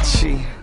Versace.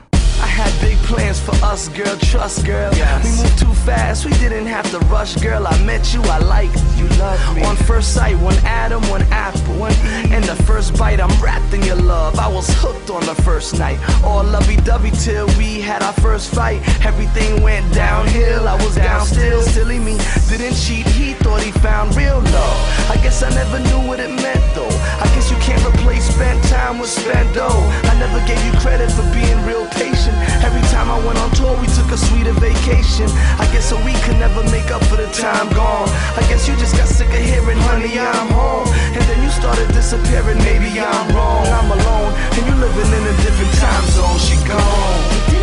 Big plans for us, girl. Trust, girl. We moved too fast. We didn't have to rush, girl. I met you. I liked you. Love me. On first sight, one Adam, one apple, one. And the first bite, I'm wrapped in your love. I was hooked on the first night. All lovey-dovey till we had our first fight. Everything went downhill. I was down still. Silly me didn't cheat. He thought he found real love. I guess I never knew what it meant though. I guess you can't replace spent time with spent dough. I never gave you credit for being real patient. Every time I went on tour, we took a sweeter vacation. I guess a week could never make up for the time gone. I guess you just got sick of hearing, honey, I'm home. And then you started disappearing, maybe I'm wrong. I'm alone, and you living in a different time zone. She gone.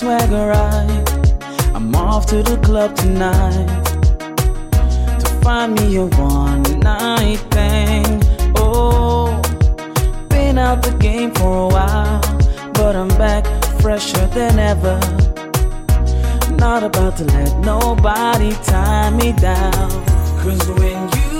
Swagger right. I'm off to the club tonight to find me a one night thing. Oh, been out the game for a while, but I'm back fresher than ever. Not about to let nobody tie me down. Cause when you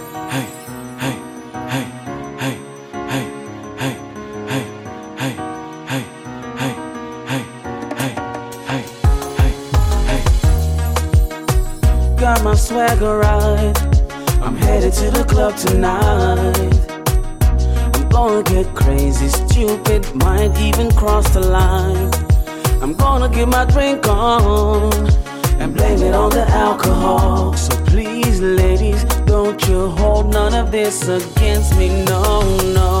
My swagger right. I'm headed to the club tonight. I'm gonna get crazy, stupid, might even cross the line. I'm gonna get my drink on and blame it on the alcohol. So please, ladies, don't you hold none of this against me, no, no.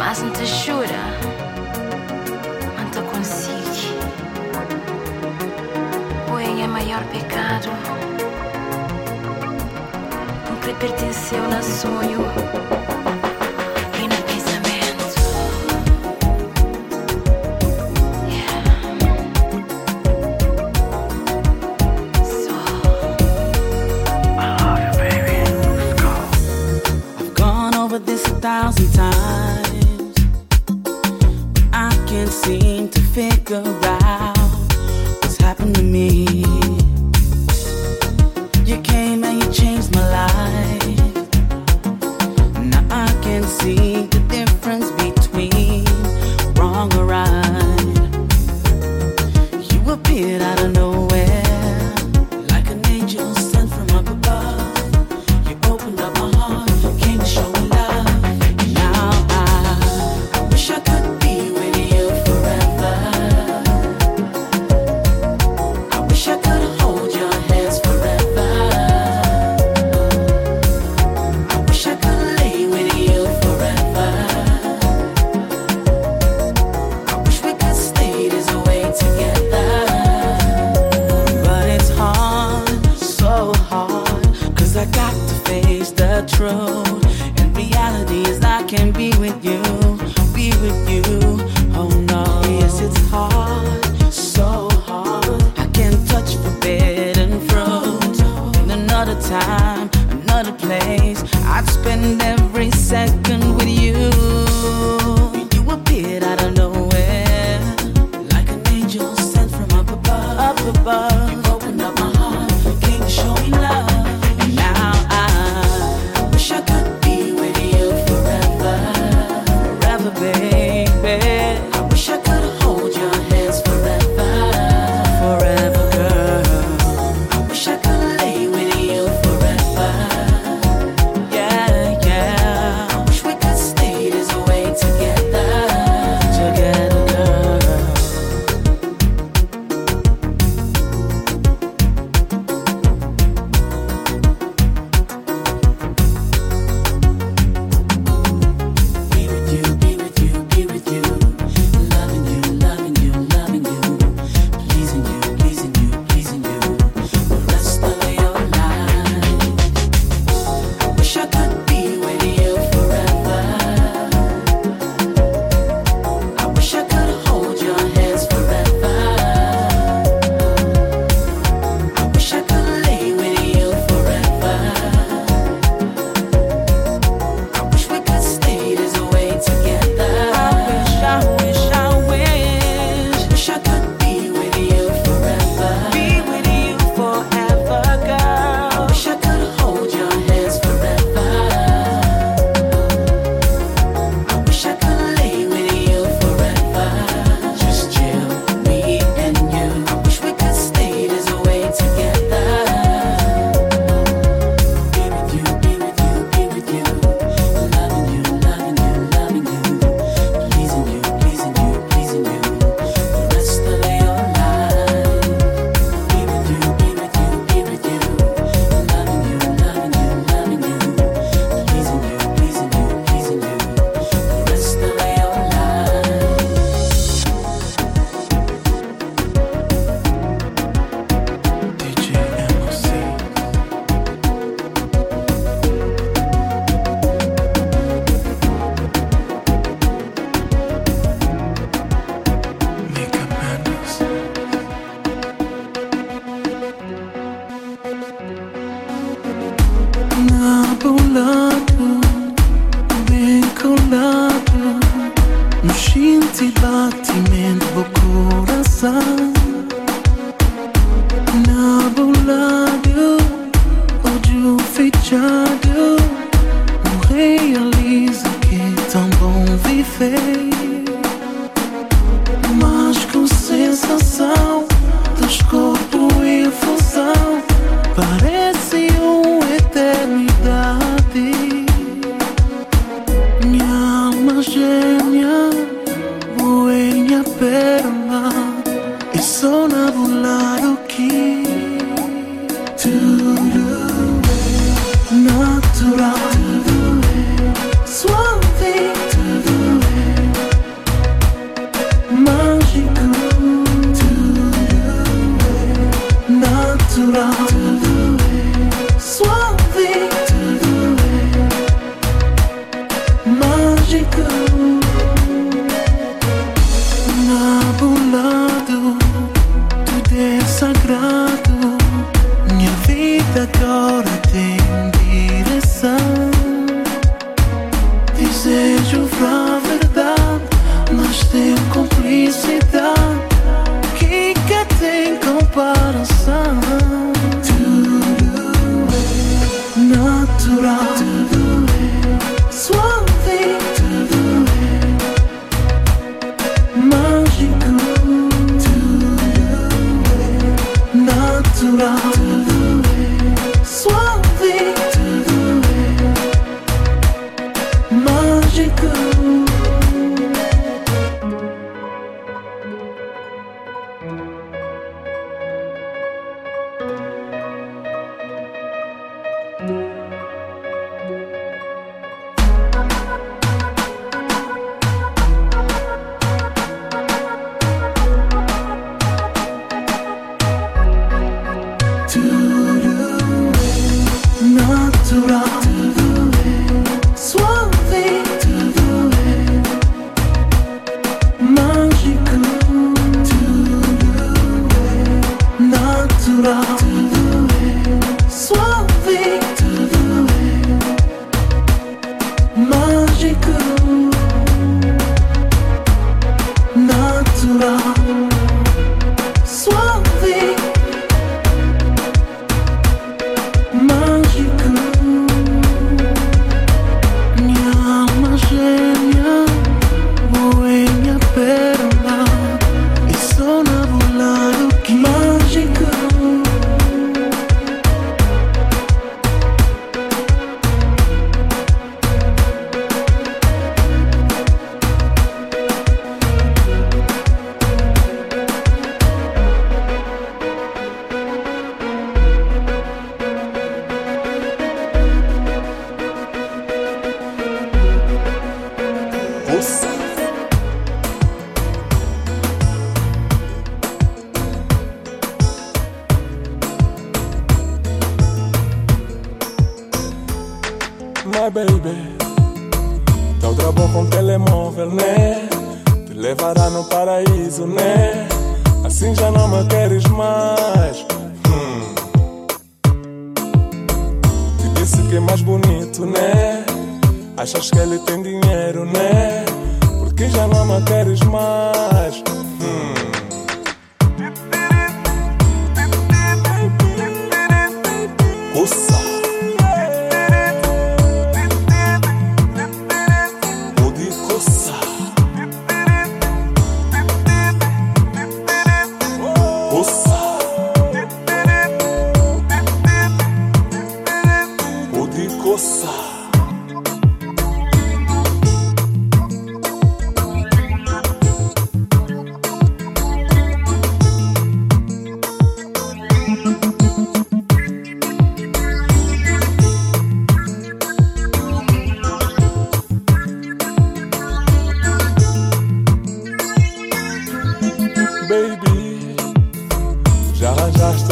mas não te jura, quanto consigo. Porém é maior pecado, nunca pertenceu na sonho.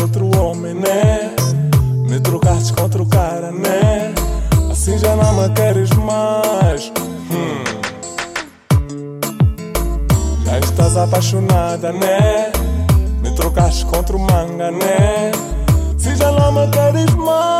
outro homem, né? Me trocaste contra o cara, né? Assim já não me queres mais. Hum. Já estás apaixonada, né? Me trocaste contra o manga, né? Se já não me queres mais.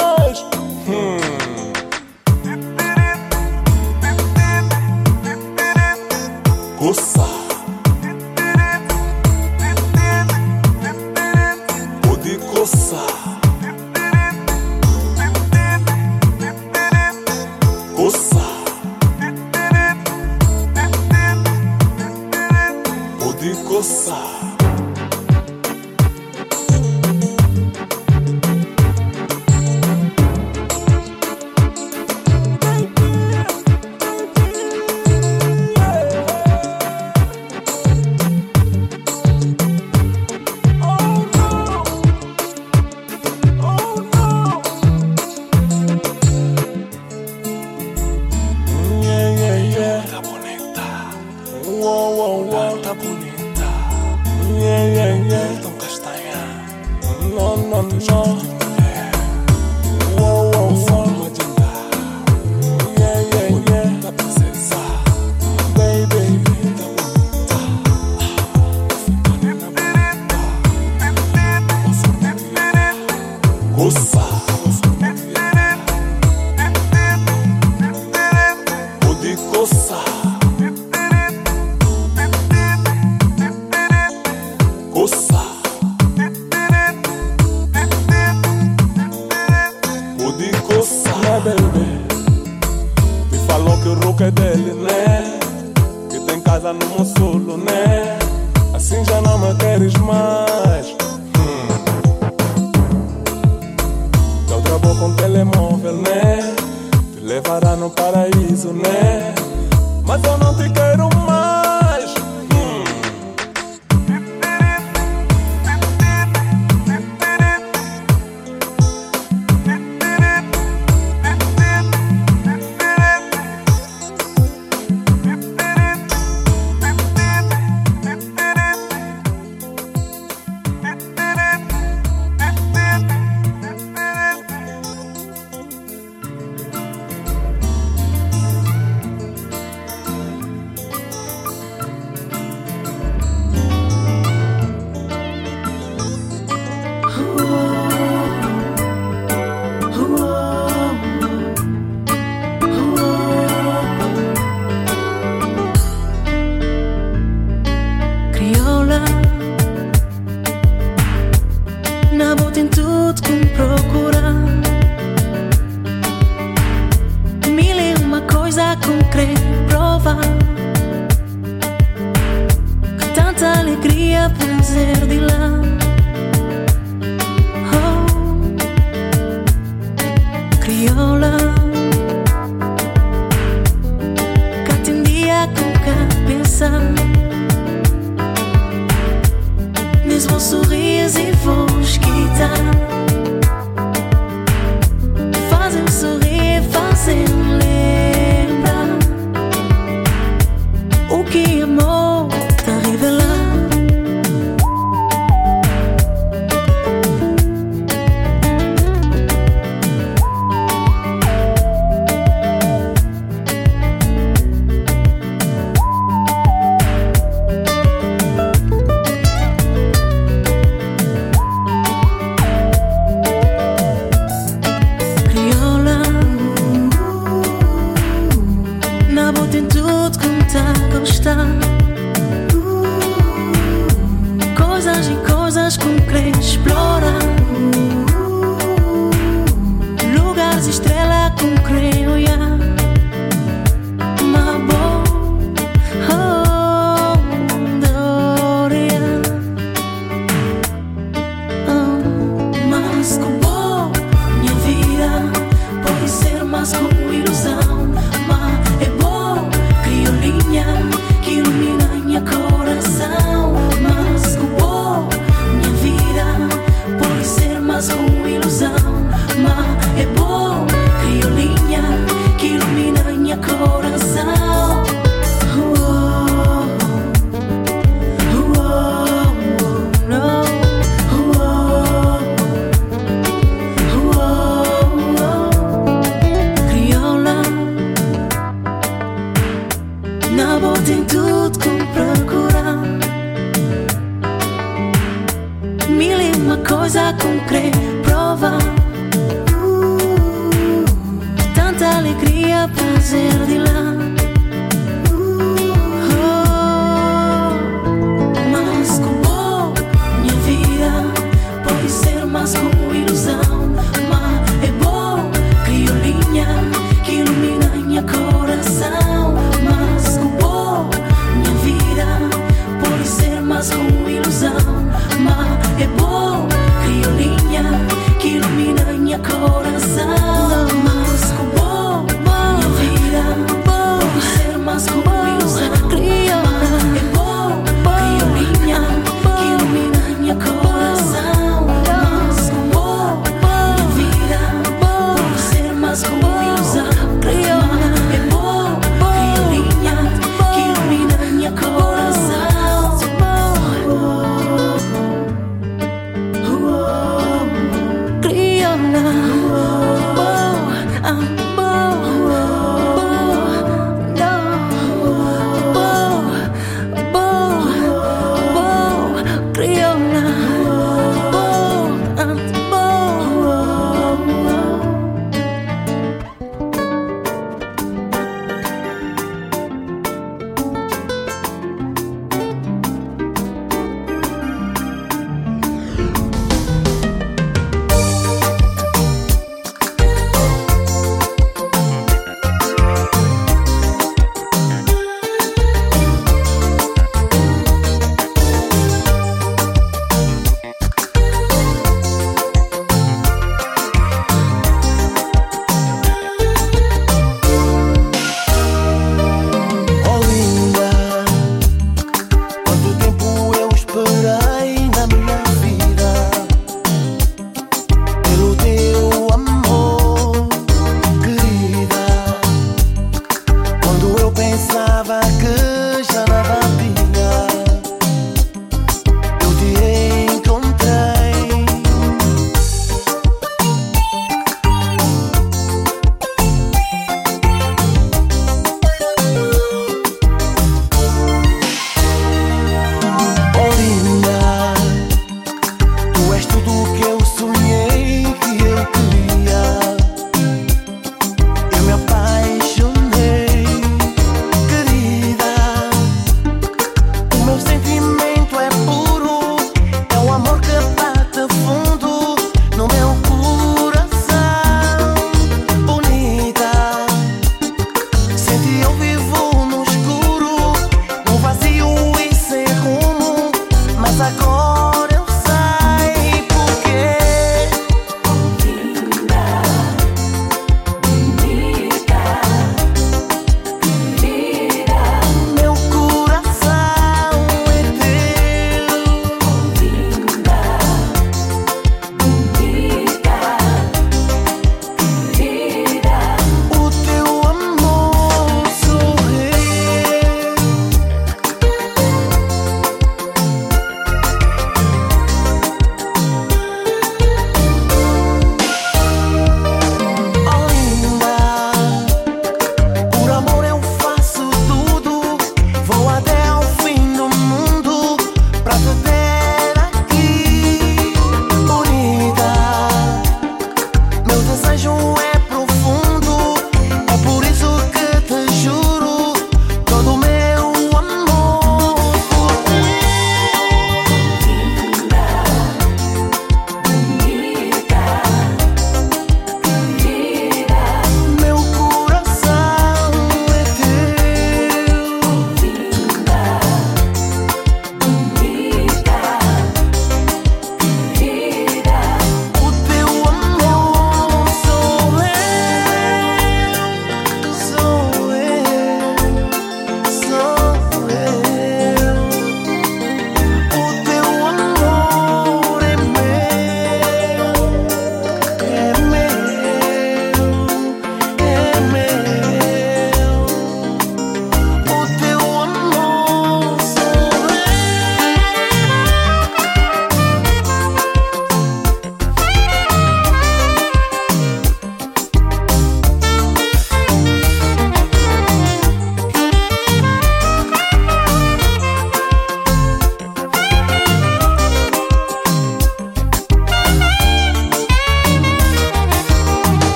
paraíso, né? Mas eu não te quero mais.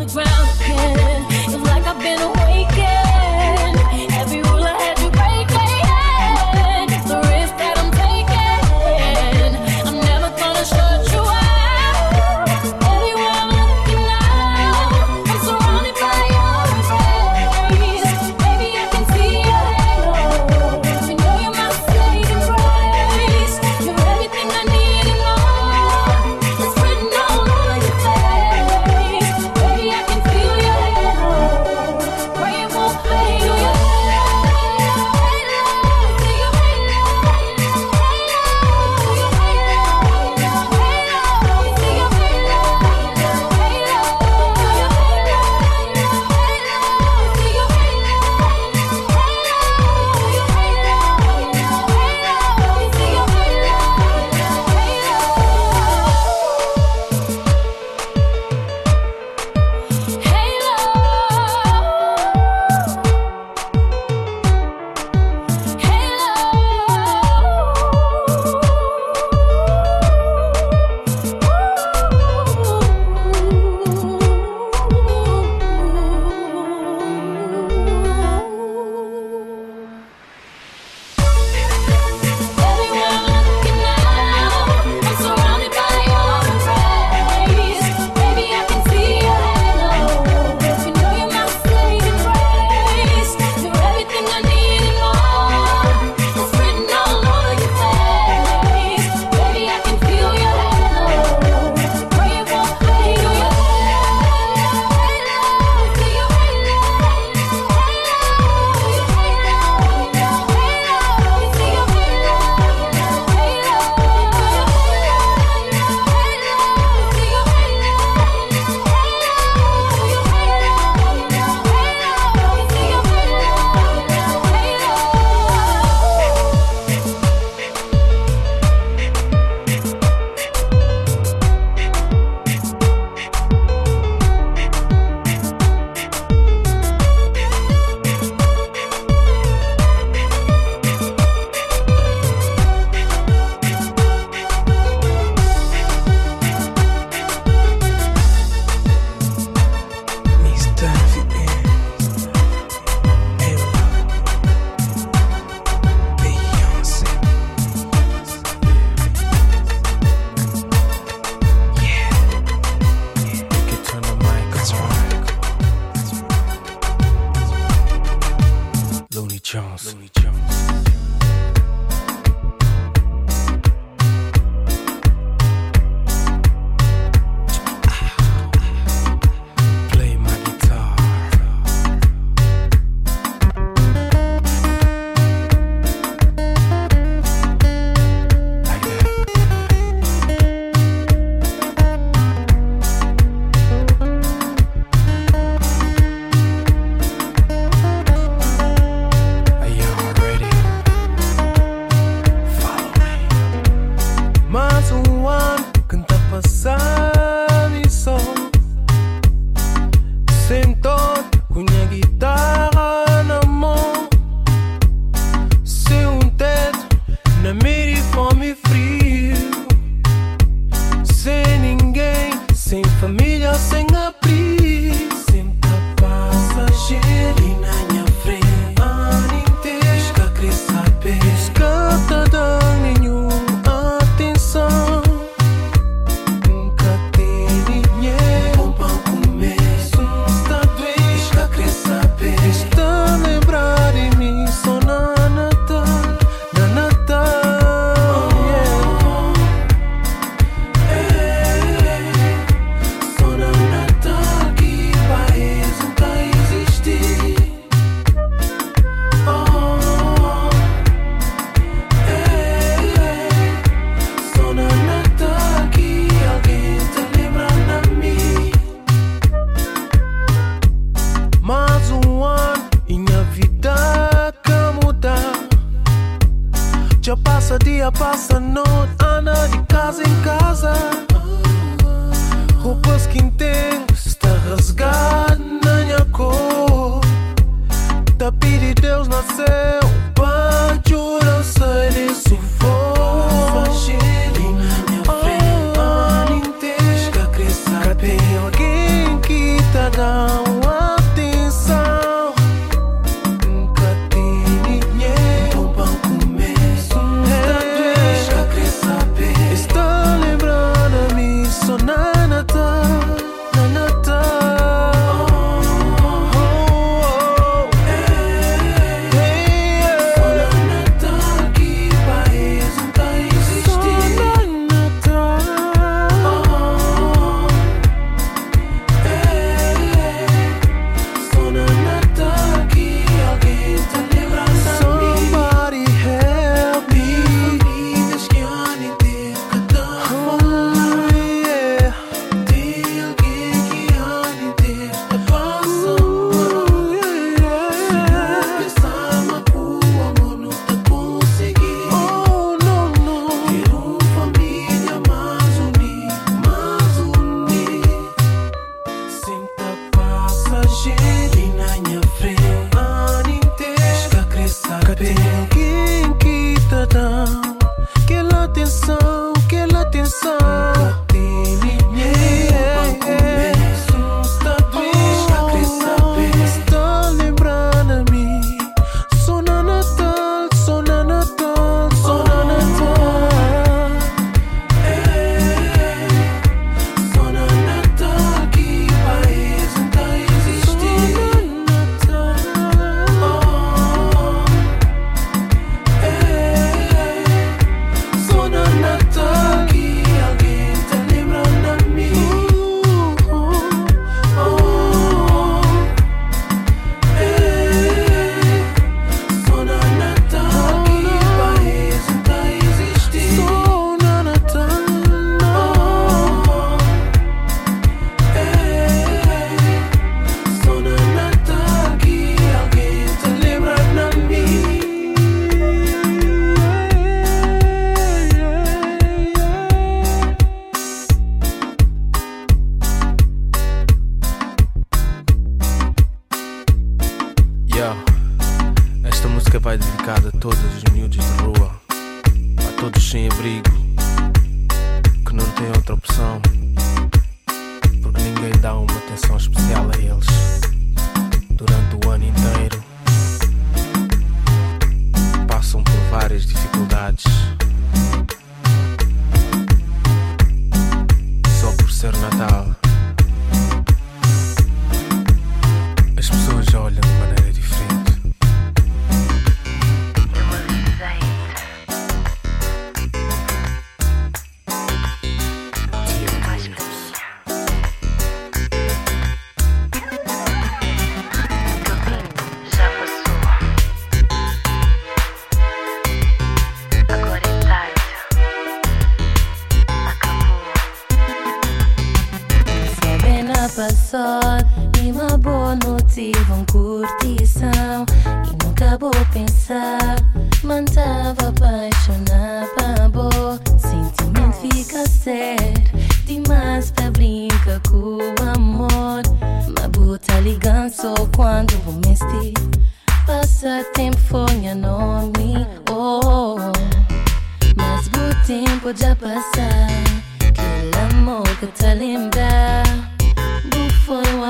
the ground.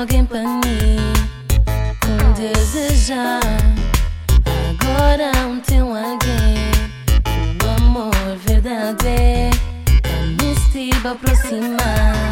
alguém para mim. Com desejar, agora um tem alguém. O amor verdadeiro, vamos te aproximar.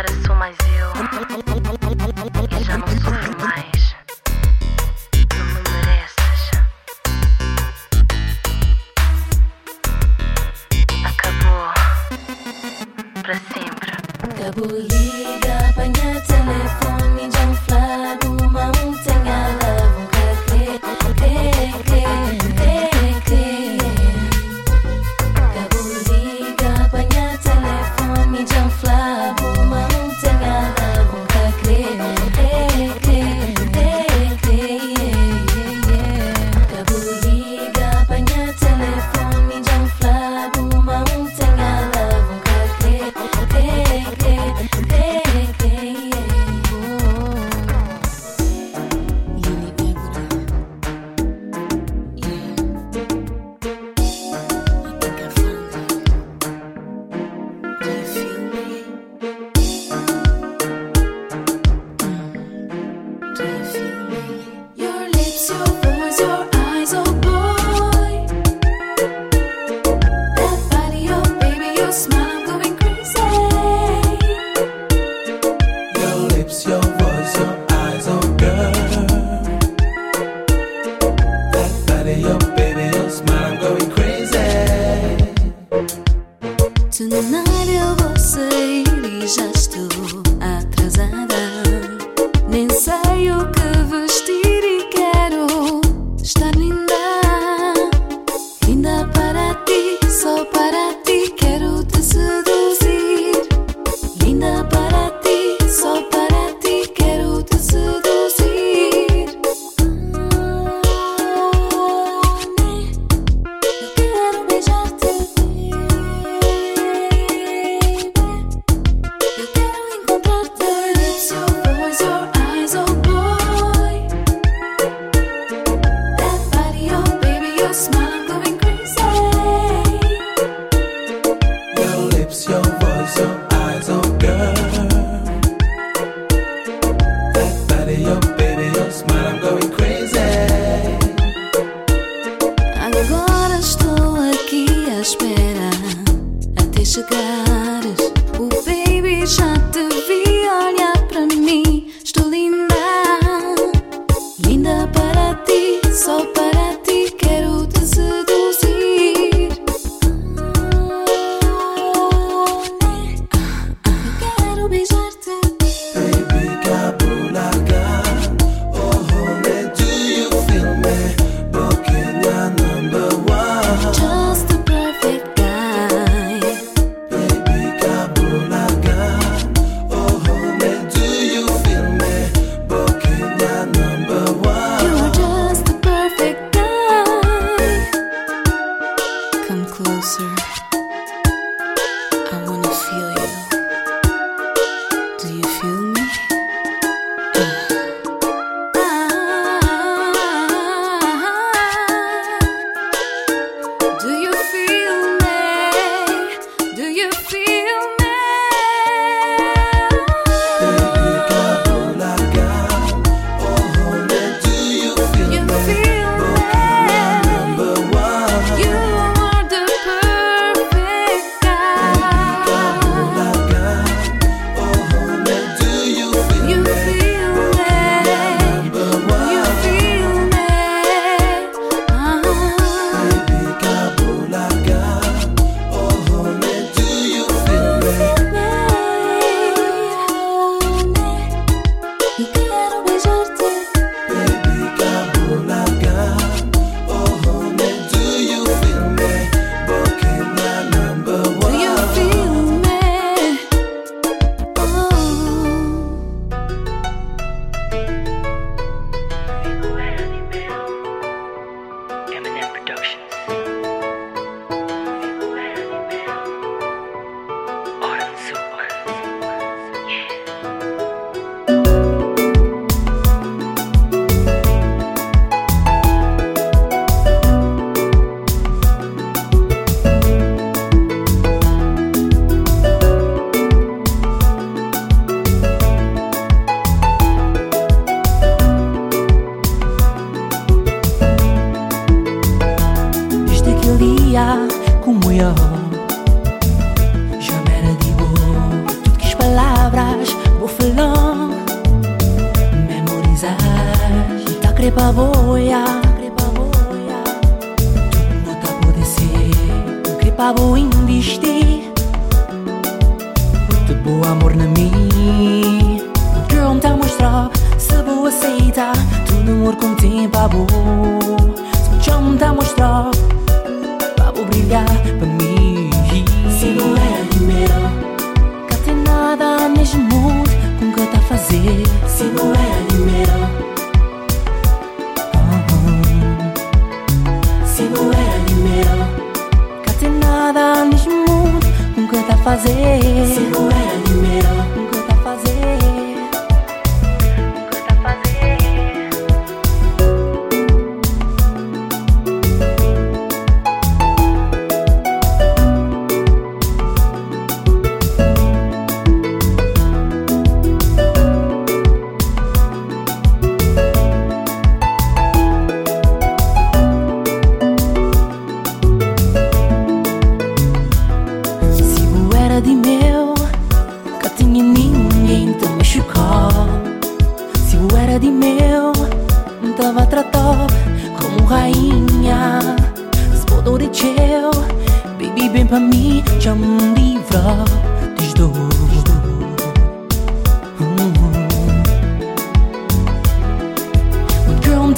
agora sou mais eu.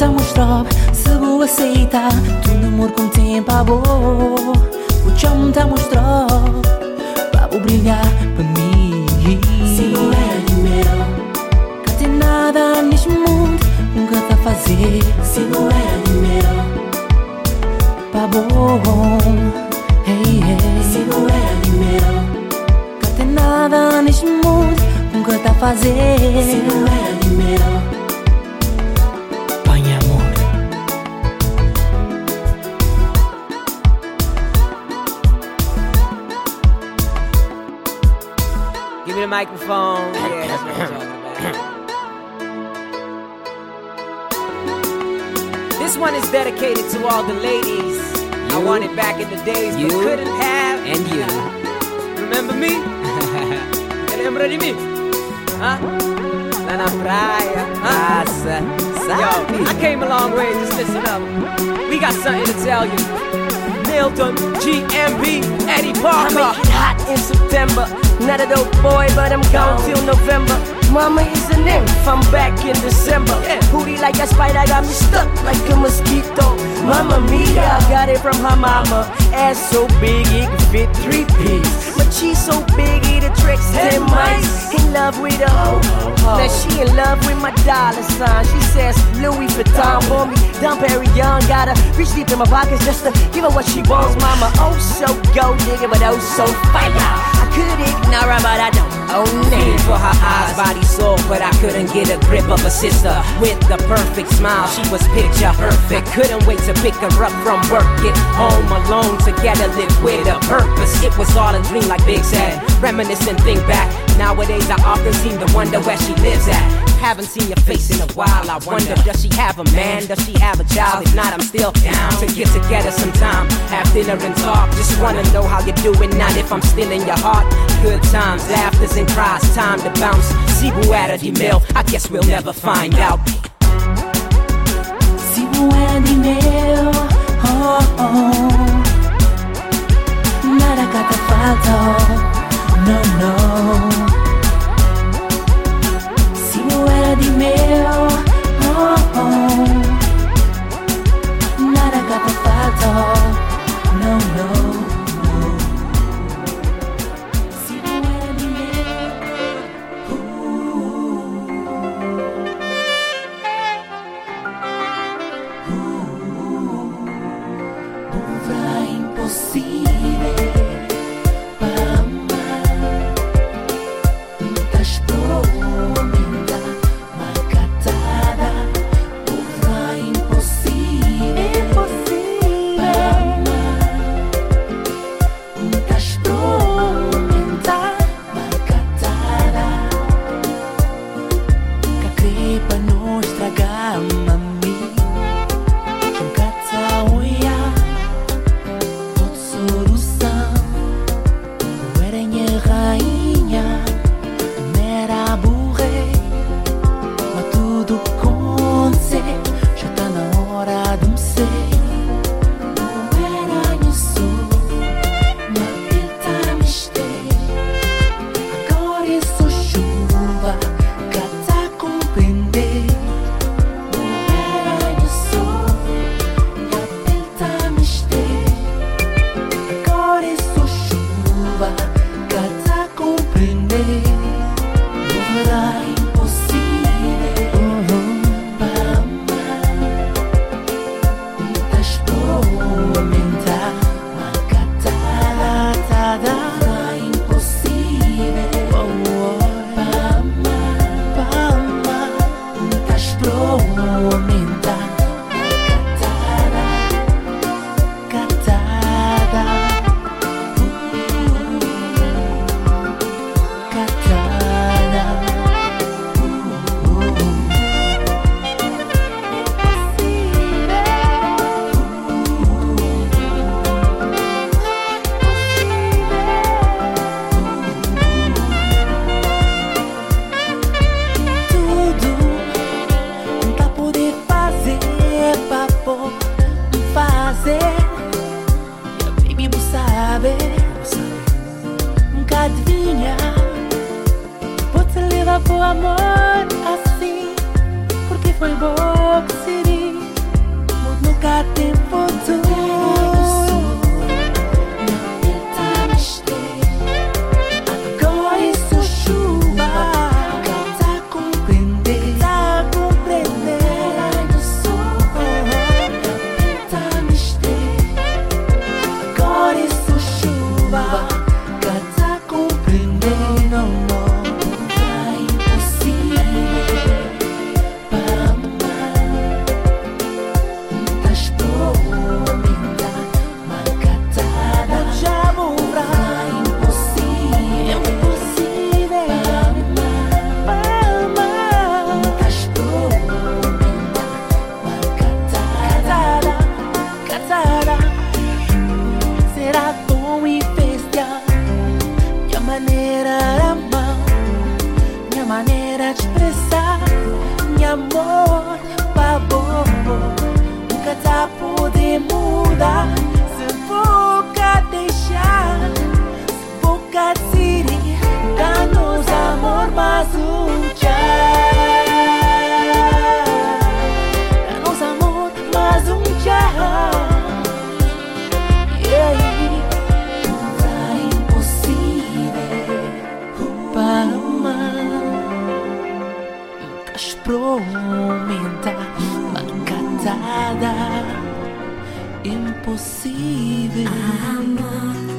Então stop, se vou aceitar Tu namoro com tempo a boa O chão tá mostrou Para brilhar para mim. Se não é meu. Cá tem nada neste mundo Nunca tá fazer. Se não é meu. Para bom hey, hey. Se não é meu. Cá tem nada neste mundo Nunca tá fazer. Se não é meu. microphone. Yeah, that's what I'm talking about. This one is dedicated to all the ladies you, I wanted back in the days you, but couldn't have. And you. Remember me? Lembra de mim? Huh? Na praia. Yo, I came a long way, just listen up. We got something to tell you. Milton, GMB, Eddie Parker. I hot in September. Not a dope boy, but I'm gone till November. Mama is an nymph, I'm back in December. Booty like a spider, got me stuck like a mosquito. Mama mia, got it from her mama. Ass so big it can fit three piece. My cheese so big it attracts ten mice. In love with a hoe. Now she in love with my dollar sign. She says Louis Vuitton for me. Dom Perignon, gotta reach deep in my pockets just to give her what she wants. Mama, oh so go nigga, but oh so fire could ignore her, but I don't own it. For her eyes, body, soul, but I couldn't get a grip of a sister with the perfect smile. She was picture perfect. Couldn't wait to pick her up from work, get home alone together, live with a purpose. It was all a dream, like Big said. Reminisce and think back. Nowadays, I often seem to wonder where she lives at. Haven't seen your face in a while. I wonder, does she have a man? Does she have a child? If not, I'm still down to get together sometime. Have dinner and talk. Just wanna know how you're doing, not if I'm still in your heart. Good times, laughters and cries. Time to bounce. See who at the mill. I guess we'll never find out. Who at the mill. Oh, oh. Nada cata falta. No, no. imposible. Amor.